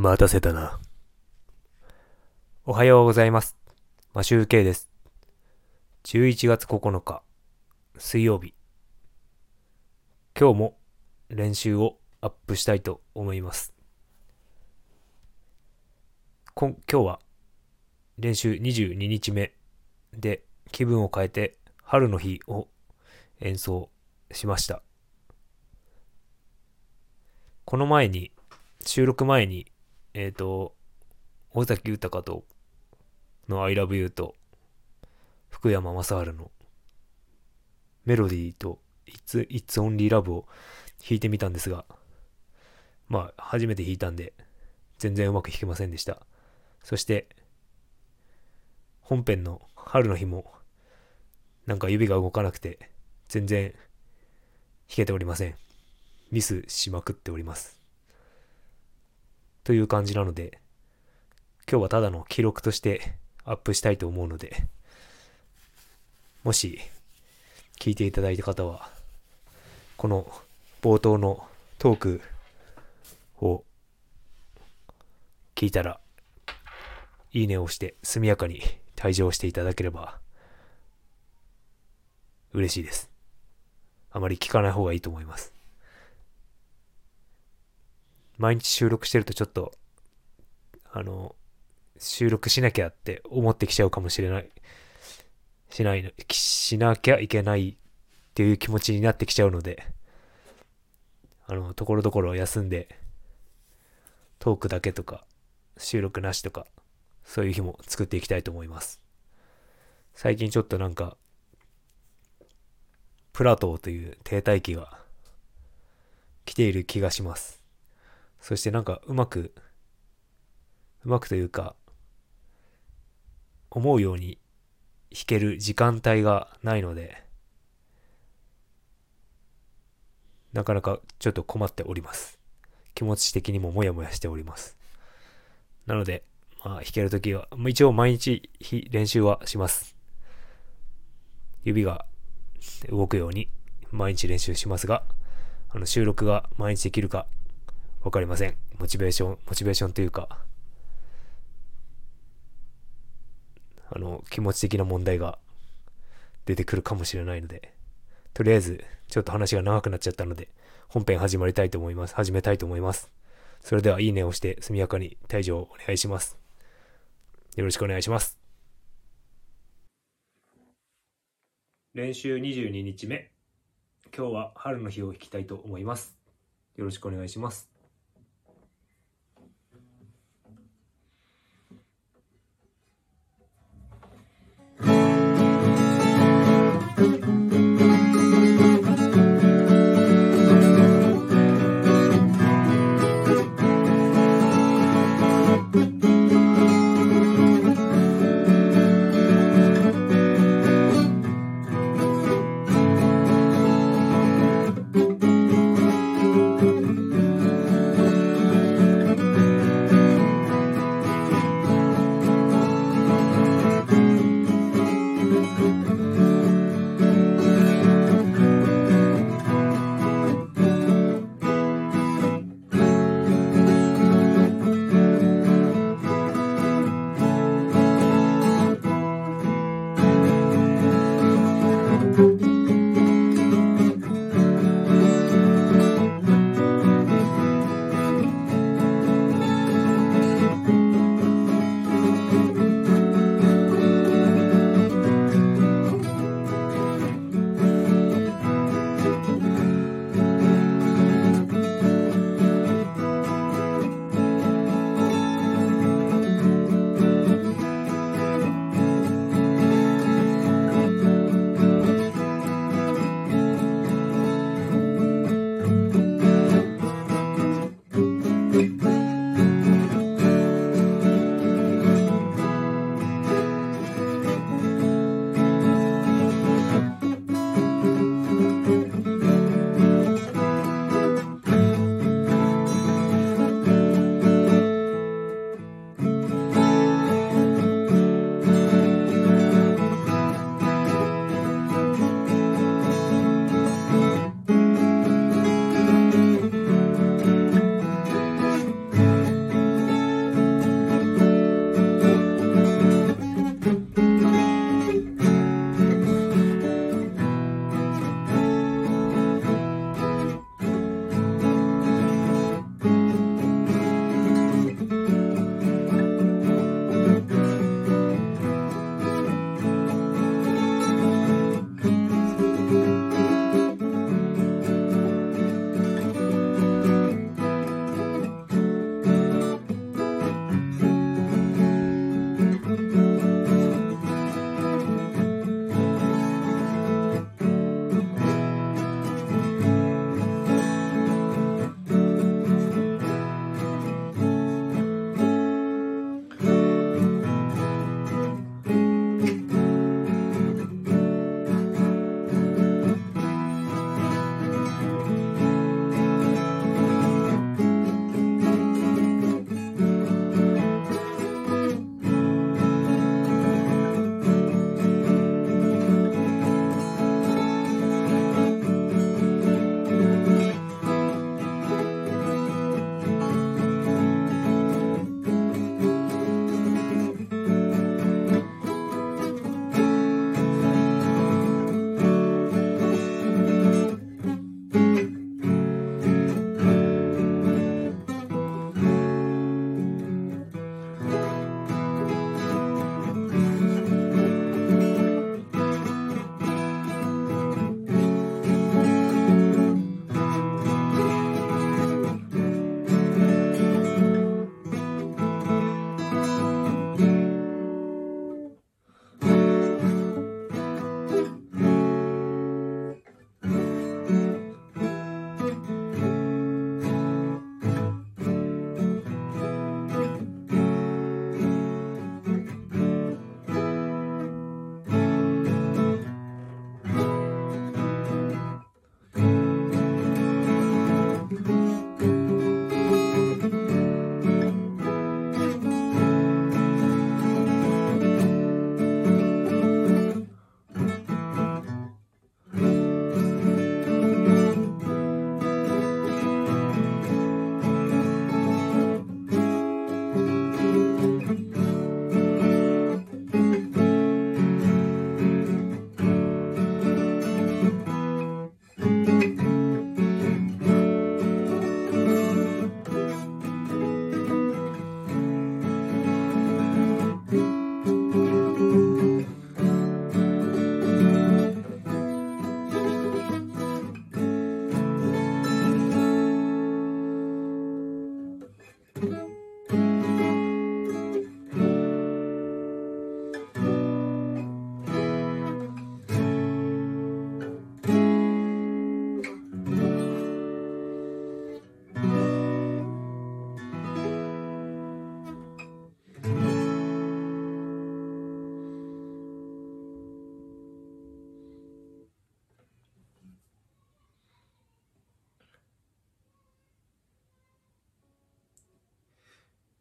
待たせたな。おはようございます。マシューケイです。11月9日、水曜日。今日も練習をアップしたいと思います。こん今日は練習22日目で気分を変えて春の日を演奏しました。この前に、収録前に、えっ、と、尾崎豊との I love you と福山雅治のメロディーと It's, It's Only Love を弾いてみたんですが、まあ、初めて弾いたんで、全然うまく弾けませんでした。そして、本編の春の日も、なんか指が動かなくて、全然弾けておりません。ミスしまくっております。という感じなので、今日はただの記録としてアップしたいと思うので、もし聞いていただいた方は、この冒頭のトークを聞いたら、いいねを押して速やかに退場していただければ嬉しいです。あまり聞かない方がいいと思います。毎日収録してるとちょっと、あの、収録しなきゃって思ってきちゃうかもしれない。しないの、しなきゃいけないっていう気持ちになってきちゃうので、あの、ところどころ休んで、トークだけとか、収録なしとか、そういう日も作っていきたいと思います。最近ちょっとなんか、プラトーという停滞期が来ている気がします。そしてなんかうまく、うまくというか、思うように弾ける時間帯がないので、なかなかちょっと困っております。気持ち的にもモヤモヤしております。なので、まあ弾けるときは、一応毎日ひ練習はします。指が動くように毎日練習しますが、あの収録が毎日できるかわかりません。モチベーション、モチベーションというか、あの、気持ち的な問題が出てくるかもしれないので、とりあえず、ちょっと話が長くなっちゃったので、本編始まりたいと思います。始めたいと思います。それでは、いいねを押して速やかに退場をお願いします。よろしくお願いします。練習22日目。今日は春の日を弾きたいと思います。よろしくお願いします。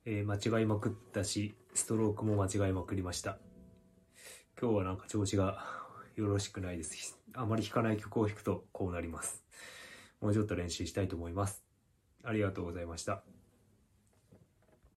えー間違いまくったし、ストロークも間違いまくりました。今日はなんか調子がよろしくないです。あまり弾かない曲を弾くとこうなります。もうちょっと練習したいと思います。ありがとうございました。